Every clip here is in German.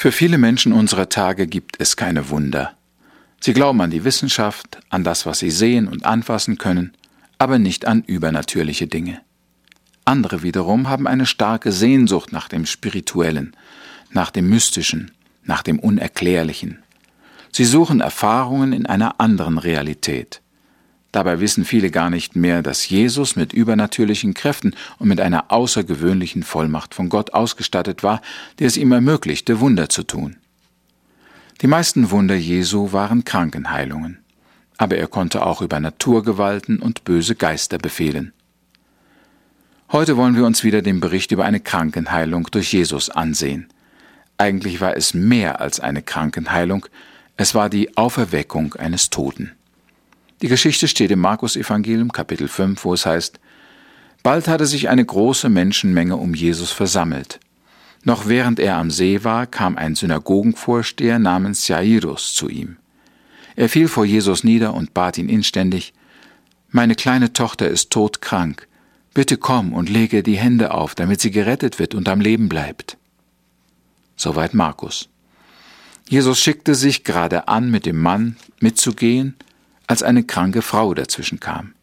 Für viele Menschen unserer Tage gibt es keine Wunder. Sie glauben an die Wissenschaft, an das, was sie sehen und anfassen können, aber nicht an übernatürliche Dinge. Andere wiederum haben eine starke Sehnsucht nach dem Spirituellen, nach dem Mystischen, nach dem Unerklärlichen. Sie suchen Erfahrungen in einer anderen Realität. Dabei wissen viele gar nicht mehr, dass Jesus mit übernatürlichen Kräften und mit einer außergewöhnlichen Vollmacht von Gott ausgestattet war, die es ihm ermöglichte, Wunder zu tun. Die meisten Wunder Jesu waren Krankenheilungen, aber er konnte auch über Naturgewalten und böse Geister befehlen. Heute wollen wir uns wieder den Bericht über eine Krankenheilung durch Jesus ansehen. Eigentlich war es mehr als eine Krankenheilung, es war die Auferweckung eines Toten. Die Geschichte steht im Markus Evangelium Kapitel 5, wo es heißt, Bald hatte sich eine große Menschenmenge um Jesus versammelt. Noch während er am See war, kam ein Synagogenvorsteher namens Jairus zu ihm. Er fiel vor Jesus nieder und bat ihn inständig, Meine kleine Tochter ist todkrank, bitte komm und lege die Hände auf, damit sie gerettet wird und am Leben bleibt. Soweit Markus. Jesus schickte sich gerade an, mit dem Mann mitzugehen, als eine kranke Frau dazwischen kam.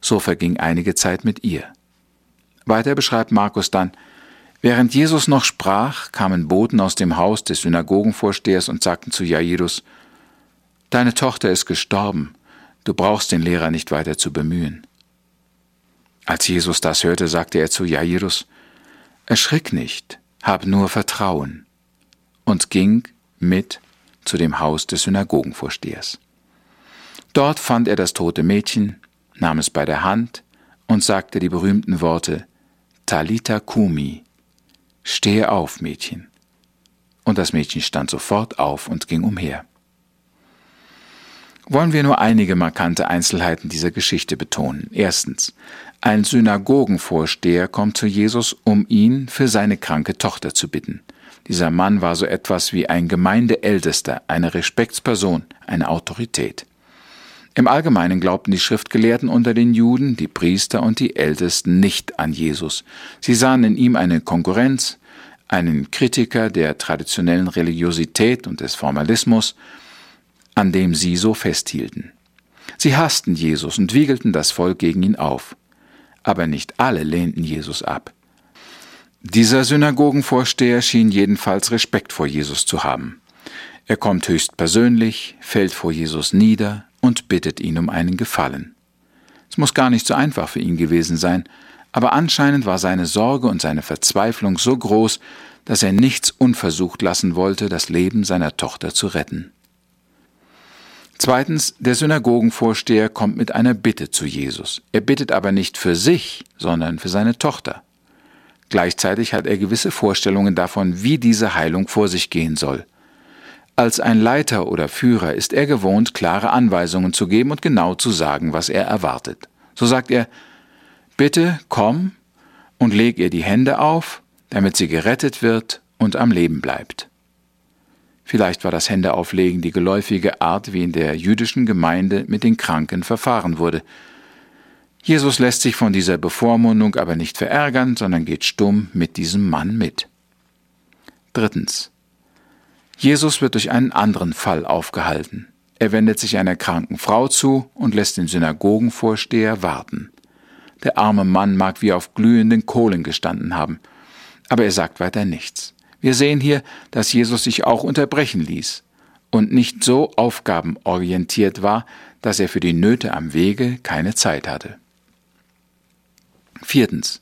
So verging einige Zeit mit ihr. Weiter beschreibt Markus dann, während Jesus noch sprach, kamen Boten aus dem Haus des Synagogenvorstehers und sagten zu Jairus, Deine Tochter ist gestorben, du brauchst den Lehrer nicht weiter zu bemühen. Als Jesus das hörte, sagte er zu Jairus, Erschrick nicht, hab nur Vertrauen, und ging mit zu dem Haus des Synagogenvorstehers. Dort fand er das tote Mädchen, nahm es bei der Hand und sagte die berühmten Worte Talita Kumi, stehe auf, Mädchen. Und das Mädchen stand sofort auf und ging umher. Wollen wir nur einige markante Einzelheiten dieser Geschichte betonen. Erstens, ein Synagogenvorsteher kommt zu Jesus, um ihn für seine kranke Tochter zu bitten. Dieser Mann war so etwas wie ein Gemeindeältester, eine Respektsperson, eine Autorität. Im Allgemeinen glaubten die Schriftgelehrten unter den Juden, die Priester und die Ältesten nicht an Jesus. Sie sahen in ihm eine Konkurrenz, einen Kritiker der traditionellen Religiosität und des Formalismus, an dem sie so festhielten. Sie hassten Jesus und wiegelten das Volk gegen ihn auf. Aber nicht alle lehnten Jesus ab. Dieser Synagogenvorsteher schien jedenfalls Respekt vor Jesus zu haben. Er kommt höchst persönlich, fällt vor Jesus nieder, und bittet ihn um einen Gefallen. Es muss gar nicht so einfach für ihn gewesen sein, aber anscheinend war seine Sorge und seine Verzweiflung so groß, dass er nichts unversucht lassen wollte, das Leben seiner Tochter zu retten. Zweitens, der Synagogenvorsteher kommt mit einer Bitte zu Jesus. Er bittet aber nicht für sich, sondern für seine Tochter. Gleichzeitig hat er gewisse Vorstellungen davon, wie diese Heilung vor sich gehen soll. Als ein Leiter oder Führer ist er gewohnt, klare Anweisungen zu geben und genau zu sagen, was er erwartet. So sagt er, bitte komm und leg ihr die Hände auf, damit sie gerettet wird und am Leben bleibt. Vielleicht war das Händeauflegen die geläufige Art, wie in der jüdischen Gemeinde mit den Kranken verfahren wurde. Jesus lässt sich von dieser Bevormundung aber nicht verärgern, sondern geht stumm mit diesem Mann mit. Drittens. Jesus wird durch einen anderen Fall aufgehalten. Er wendet sich einer kranken Frau zu und lässt den Synagogenvorsteher warten. Der arme Mann mag wie auf glühenden Kohlen gestanden haben, aber er sagt weiter nichts. Wir sehen hier, dass Jesus sich auch unterbrechen ließ und nicht so aufgabenorientiert war, dass er für die Nöte am Wege keine Zeit hatte. Viertens.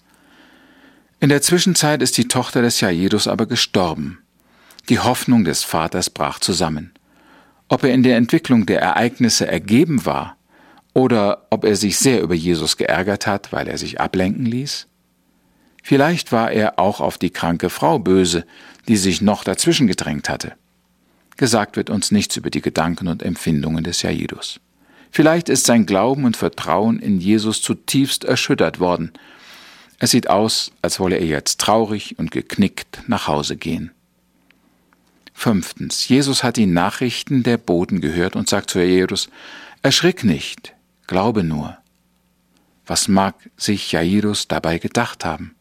In der Zwischenzeit ist die Tochter des Jairus aber gestorben. Die Hoffnung des Vaters brach zusammen. Ob er in der Entwicklung der Ereignisse ergeben war oder ob er sich sehr über Jesus geärgert hat, weil er sich ablenken ließ? Vielleicht war er auch auf die kranke Frau böse, die sich noch dazwischen gedrängt hatte. Gesagt wird uns nichts über die Gedanken und Empfindungen des Jairus. Vielleicht ist sein Glauben und Vertrauen in Jesus zutiefst erschüttert worden. Es sieht aus, als wolle er jetzt traurig und geknickt nach Hause gehen. Fünftens. Jesus hat die Nachrichten der Boten gehört und sagt zu Jairus, erschrick nicht, glaube nur. Was mag sich Jairus dabei gedacht haben?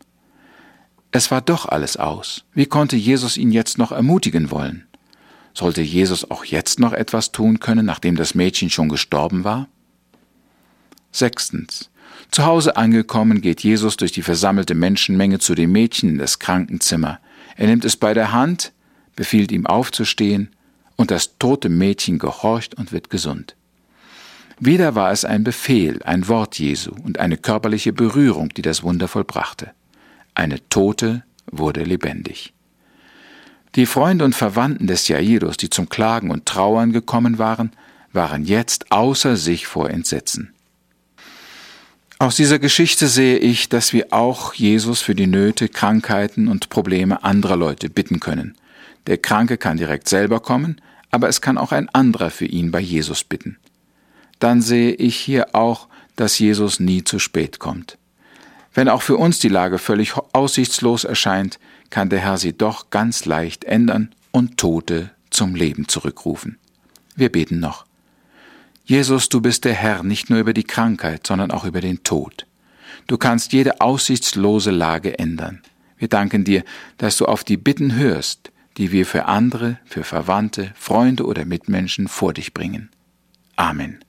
Es war doch alles aus. Wie konnte Jesus ihn jetzt noch ermutigen wollen? Sollte Jesus auch jetzt noch etwas tun können, nachdem das Mädchen schon gestorben war? Sechstens. Zu Hause angekommen geht Jesus durch die versammelte Menschenmenge zu dem Mädchen in das Krankenzimmer. Er nimmt es bei der Hand, befiehlt ihm aufzustehen, und das tote Mädchen gehorcht und wird gesund. Wieder war es ein Befehl, ein Wort Jesu und eine körperliche Berührung, die das Wunder vollbrachte. Eine Tote wurde lebendig. Die Freunde und Verwandten des Jairus, die zum Klagen und Trauern gekommen waren, waren jetzt außer sich vor Entsetzen. Aus dieser Geschichte sehe ich, dass wir auch Jesus für die Nöte, Krankheiten und Probleme anderer Leute bitten können. Der Kranke kann direkt selber kommen, aber es kann auch ein anderer für ihn bei Jesus bitten. Dann sehe ich hier auch, dass Jesus nie zu spät kommt. Wenn auch für uns die Lage völlig aussichtslos erscheint, kann der Herr sie doch ganz leicht ändern und Tote zum Leben zurückrufen. Wir beten noch. Jesus, du bist der Herr nicht nur über die Krankheit, sondern auch über den Tod. Du kannst jede aussichtslose Lage ändern. Wir danken dir, dass du auf die Bitten hörst, die wir für andere, für Verwandte, Freunde oder Mitmenschen vor dich bringen. Amen.